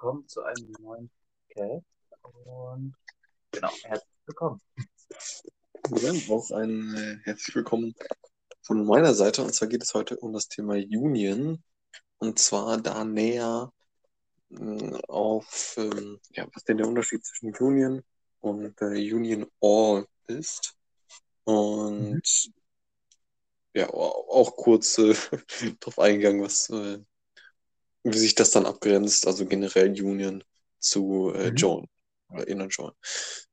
willkommen zu einem neuen Cast. Und genau, herzlich willkommen. Ja, auch ein äh, herzlich willkommen von meiner Seite. Und zwar geht es heute um das Thema Union. Und zwar da näher mh, auf, ähm, ja, was denn der Unterschied zwischen Union und äh, Union All ist. Und ja, au- auch kurz äh, darauf eingegangen, was, äh, wie sich das dann abgrenzt, also generell Union zu äh, Mhm. Join oder Inner Join.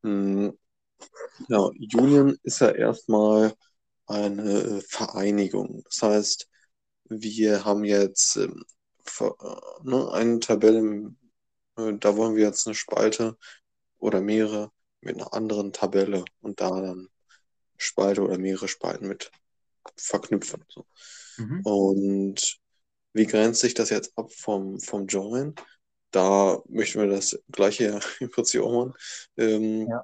Mm, Ja, Union ist ja erstmal eine äh, Vereinigung. Das heißt, wir haben jetzt ähm, äh, ne, eine Tabelle, äh, da wollen wir jetzt eine Spalte oder mehrere mit einer anderen Tabelle und da dann Spalte oder mehrere Spalten mit verknüpfen. So. Mhm. Und wie grenzt sich das jetzt ab vom, vom Join? Da möchten wir das gleiche im Prinzip auch machen. Ähm, Ja.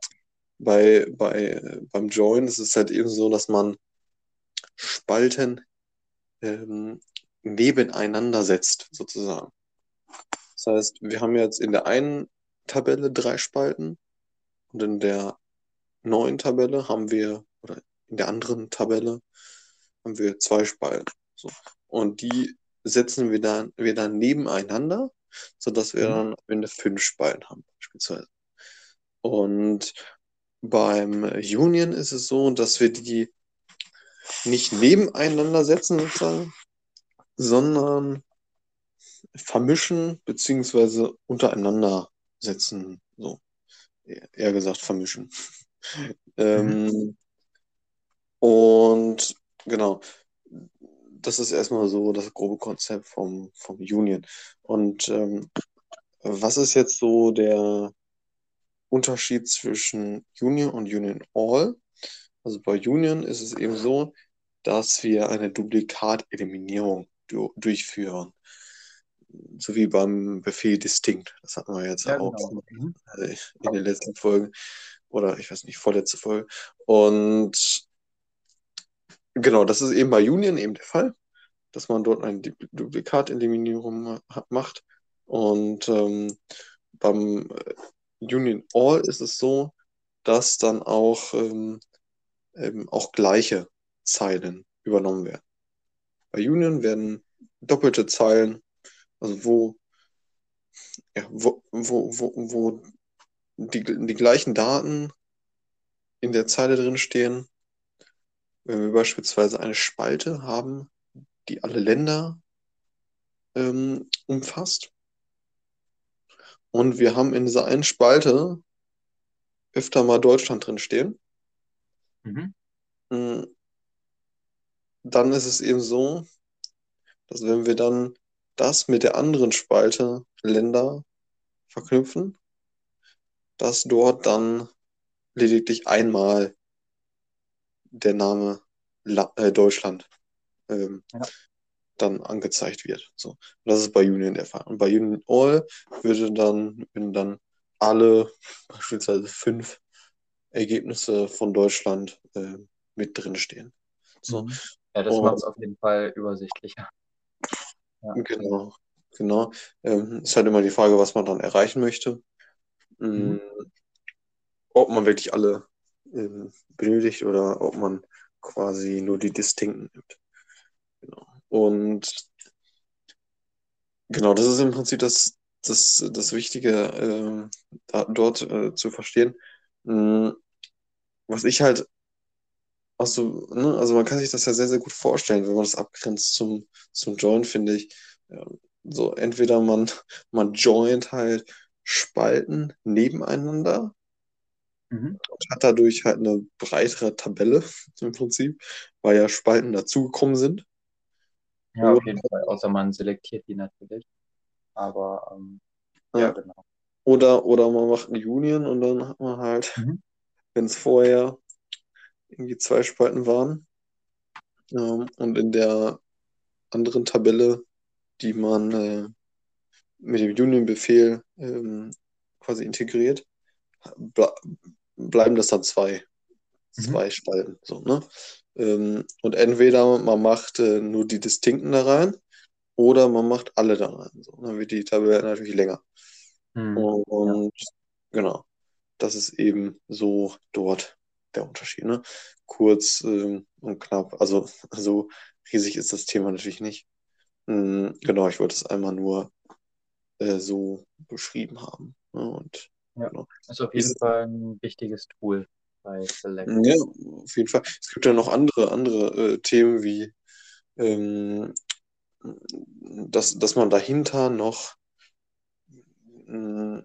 bei, bei, beim Join ist es halt eben so, dass man Spalten ähm, nebeneinander setzt, sozusagen. Das heißt, wir haben jetzt in der einen Tabelle drei Spalten und in der neuen Tabelle haben wir, oder in der anderen Tabelle haben wir zwei Spalten. So. Und die setzen wir dann, wir dann nebeneinander, sodass wir Mhm. dann am Ende fünf Spalten haben, beispielsweise. Und beim Union ist es so, dass wir die nicht nebeneinander setzen, sozusagen, sondern vermischen beziehungsweise untereinander setzen. So, eher gesagt vermischen. Ähm, und genau, das ist erstmal so das grobe Konzept vom, vom Union. Und ähm, was ist jetzt so der Unterschied zwischen Union und Union All? Also bei Union ist es eben so, dass wir eine Duplikateliminierung du durchführen. So wie beim Befehl distinct. Das hatten wir jetzt Ja, auch genau. Mhm. äh, in den letzten Folgen. Oder ich weiß nicht, vorletzte Folge. Und genau, das ist eben bei Union eben der Fall, dass man dort eine Du- Duplikateliminierung ma- macht. Und ähm, beim äh, Union All ist es so, dass dann auch, ähm, auch gleiche Zeilen übernommen werden. Bei Union werden doppelte Zeilen, also wo, ja, wo, wo, wo, wo die, die gleichen Daten in der Zeile drin stehen. Wenn wir beispielsweise eine Spalte haben, die alle Länder ähm, umfasst. Und wir haben in dieser einen Spalte öfter mal Deutschland drin stehen. Mhm. Mm, Dann ist es eben so, dass wenn wir dann das mit der anderen Spalte Länder verknüpfen, dass dort dann lediglich einmal der Name La äh, Deutschland ähm, Ja. dann angezeigt wird. So. Und das ist bei Union der Fall. Und bei Union All würde dann, würden dann alle, beispielsweise fünf Ergebnisse von Deutschland äh, mit drin stehen. So. Mhm. Ja, das macht es auf jeden Fall übersichtlicher. Ja. Genau, genau. Ähm, ist halt immer die Frage, was man dann erreichen möchte. Mhm. Mm, Ob man wirklich alle ähm, benötigt oder ob man quasi nur die distinkten nimmt. Genau. Und genau, das ist im Prinzip das, das, das Wichtige, ähm, da, dort äh, zu verstehen. Mm, Was ich halt Also, ne, also man kann sich das ja sehr, sehr gut vorstellen, wenn man das abgrenzt zum, zum Join, finde ich. Ja, so, entweder man, man joint halt Spalten nebeneinander Mhm. und hat dadurch halt eine breitere Tabelle im Prinzip, weil ja Spalten dazugekommen sind. Ja, auf jeden Fall. Außer man selektiert die natürlich. Aber ähm, ja, Ja. genau. Oder, oder man macht eine Union und dann hat man halt, Mhm. wenn es vorher irgendwie zwei Spalten waren, ähm, und in der anderen Tabelle, die man äh, mit dem Union-Befehl ähm, quasi integriert, bleiben das dann zwei, Mhm. zwei Spalten. So, ne? Ähm, und entweder man macht äh, nur die Distinkten da rein oder man macht alle da rein. So, dann wird die Tabelle natürlich länger. Hm. Und genau, das ist eben so dort der Unterschied. Ne? Kurz ähm, und knapp. Also so riesig ist das Thema natürlich nicht. Hm, genau, ich wollte es einmal nur äh, so beschrieben haben. Ne? Und Ja. genau. Ist auf jeden Ist- Fall ein wichtiges Tool bei Select. Ja, auf jeden Fall. Es gibt ja noch andere, andere äh, Themen wie, ähm, dass, dass man dahinter noch, mh,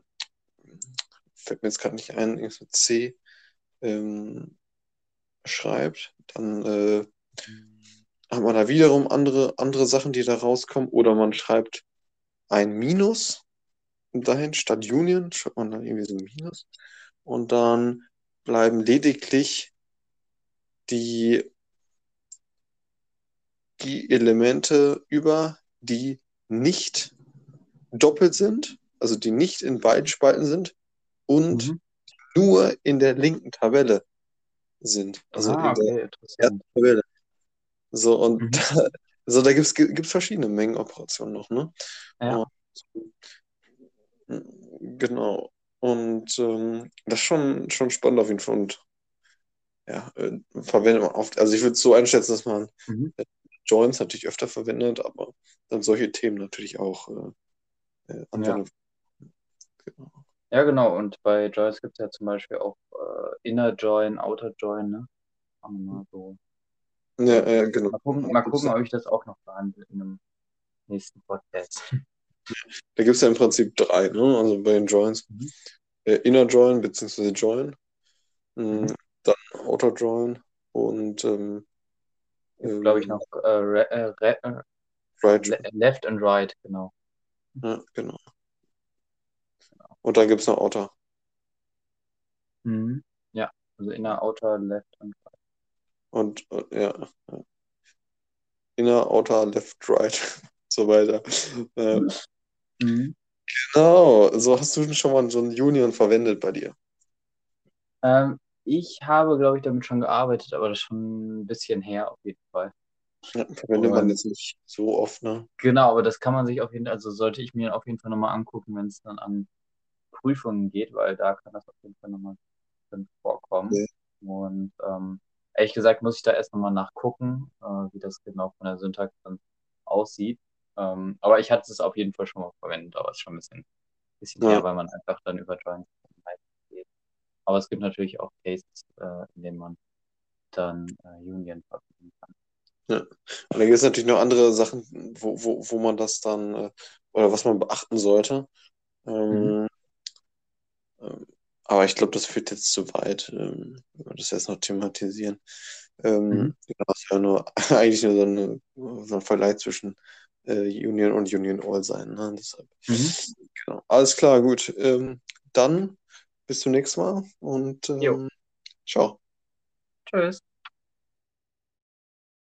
fällt mir jetzt gerade nicht ein, irgendwas mit C, ähm, schreibt. Dann äh, hat man da wiederum andere, andere Sachen, die da rauskommen. Oder man schreibt ein Minus dahin statt Union, schreibt man dann irgendwie so ein Minus. Und dann bleiben lediglich die, die Elemente über, die nicht doppelt sind, also die nicht in beiden Spalten sind und Mhm. nur in der linken Tabelle sind. Also ah, in der okay, interessant. Tabelle. So, und Mhm. da, so, da gibt's gibt's verschiedene Mengenoperationen noch, ne? Ja. Genau. Und ähm, das ist schon, schon spannend auf jeden Fall. Und ja, äh, verwendet man oft. Also ich würde es so einschätzen, dass man Mhm. äh, Joins natürlich öfter verwendet, aber dann solche Themen natürlich auch äh, äh, anwendet. Genau. Ja, genau. Und bei Joins gibt es ja zum Beispiel auch äh, Inner Join, Outer Join, ne? Mal so. Ja, äh, genau. Mal gucken, mal gucken, ob ich das auch noch behandle in einem nächsten Podcast. Da gibt es ja im Prinzip drei, ne? Also bei den Joins. Mhm. Äh, Inner Join bzw. Join, mh, Mhm. dann Outer Join und ähm, ähm, Glaube ich noch äh, re, äh, re, äh, Right le Left and Right, genau. Ja, genau. Und dann gibt es noch Outer. Mhm. Ja, also Inner, Outer, Left and Right. Und äh, ja. Inner, Outer, Left, Right, so weiter. Äh, Mhm. genau, so hast du schon mal so ein Union verwendet bei dir. Ähm, ich habe, glaube ich, damit schon gearbeitet, aber das ist schon ein bisschen her auf jeden Fall. Ja, verwendet man jetzt nicht so oft, ne? Genau, aber das kann man sich auf jeden Fall, also sollte ich mir auf jeden Fall nochmal angucken, wenn es dann an Prüfungen geht, weil da kann das auf jeden Fall nochmal drin vorkommen. Ja. Und ähm, ehrlich gesagt muss ich da erst nochmal nachgucken, äh, wie das genau von der Syntax dann aussieht. Ähm, aber ich hatte es auf jeden Fall schon mal verwendet, aber es ist schon ein bisschen, bisschen Ja. her, weil man einfach dann über Joins geht. Aber es gibt natürlich auch Cases, äh, in denen man dann äh, Union verwenden kann. Und dann gibt es natürlich noch andere Sachen, wo, wo, wo man das dann, äh, oder was man beachten sollte. Ähm, ähm, aber ich glaube, das führt jetzt zu weit, ähm, wenn wir das jetzt noch thematisieren. Ähm, Mhm. genau, Das ist ja nur eigentlich nur so, eine, so ein Vergleich zwischen äh, Union und Union All sein. Ne? Deshalb, Mhm. genau. Alles klar, gut. Ähm, dann bis zum nächsten Mal und ähm, ciao. Tschüss.